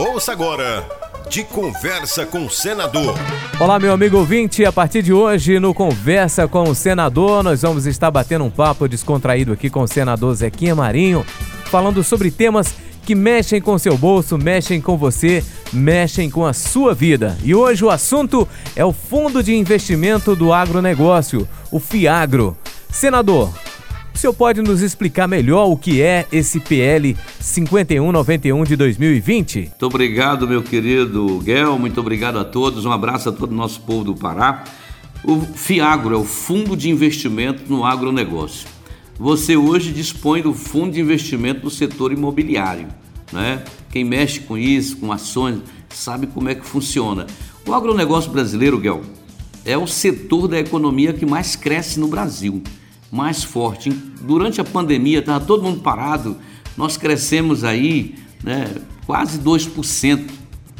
Ouça agora de Conversa com o Senador. Olá, meu amigo ouvinte. A partir de hoje, no Conversa com o Senador, nós vamos estar batendo um papo descontraído aqui com o senador Zequinha Marinho, falando sobre temas que mexem com seu bolso, mexem com você, mexem com a sua vida. E hoje o assunto é o Fundo de Investimento do Agronegócio, o FIAGRO. Senador, o senhor pode nos explicar melhor o que é esse PL 5191 de 2020? Muito obrigado, meu querido Guel, muito obrigado a todos, um abraço a todo o nosso povo do Pará. O FIAGRO é o Fundo de Investimento no Agronegócio. Você hoje dispõe do fundo de investimento do setor imobiliário. Né? Quem mexe com isso, com ações, sabe como é que funciona. O agronegócio brasileiro, Guel, é o setor da economia que mais cresce no Brasil mais forte. Durante a pandemia, estava todo mundo parado, nós crescemos aí né, quase 2%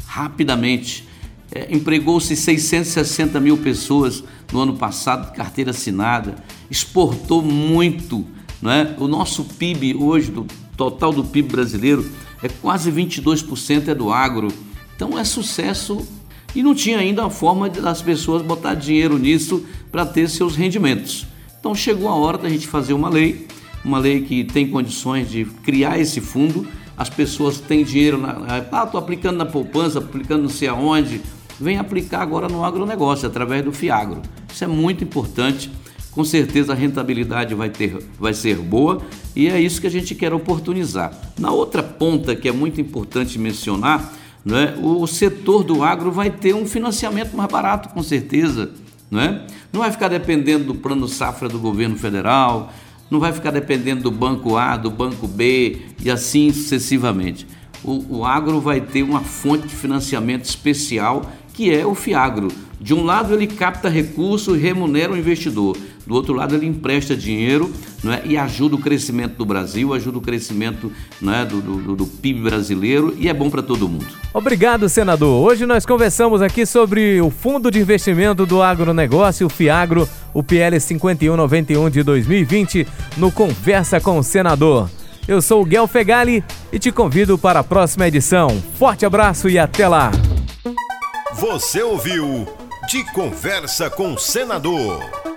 rapidamente. É, Empregou-se 660 mil pessoas no ano passado, carteira assinada, exportou muito. Né? O nosso PIB hoje, do total do PIB brasileiro, é quase 22% é do agro. Então é sucesso e não tinha ainda a forma das pessoas botar dinheiro nisso para ter seus rendimentos. Então chegou a hora da gente fazer uma lei, uma lei que tem condições de criar esse fundo. As pessoas têm dinheiro, na, ah, estou aplicando na poupança, aplicando não sei aonde. Vem aplicar agora no agronegócio, através do FIAGRO. Isso é muito importante. Com certeza a rentabilidade vai, ter, vai ser boa e é isso que a gente quer oportunizar. Na outra ponta, que é muito importante mencionar, né, o setor do agro vai ter um financiamento mais barato, com certeza. Não, é? não vai ficar dependendo do plano safra do governo federal, não vai ficar dependendo do banco A, do banco B e assim sucessivamente. O, o agro vai ter uma fonte de financiamento especial que é o FIAGRO. De um lado ele capta recursos e remunera o investidor, do outro lado ele empresta dinheiro é, e ajuda o crescimento do Brasil, ajuda o crescimento é, do, do, do PIB brasileiro e é bom para todo mundo. Obrigado, senador. Hoje nós conversamos aqui sobre o Fundo de Investimento do Agronegócio, o FIAGRO, o PL 5191 de 2020, no Conversa com o Senador. Eu sou o Guel Fegali e te convido para a próxima edição. Forte abraço e até lá! Você ouviu De Conversa com o Senador.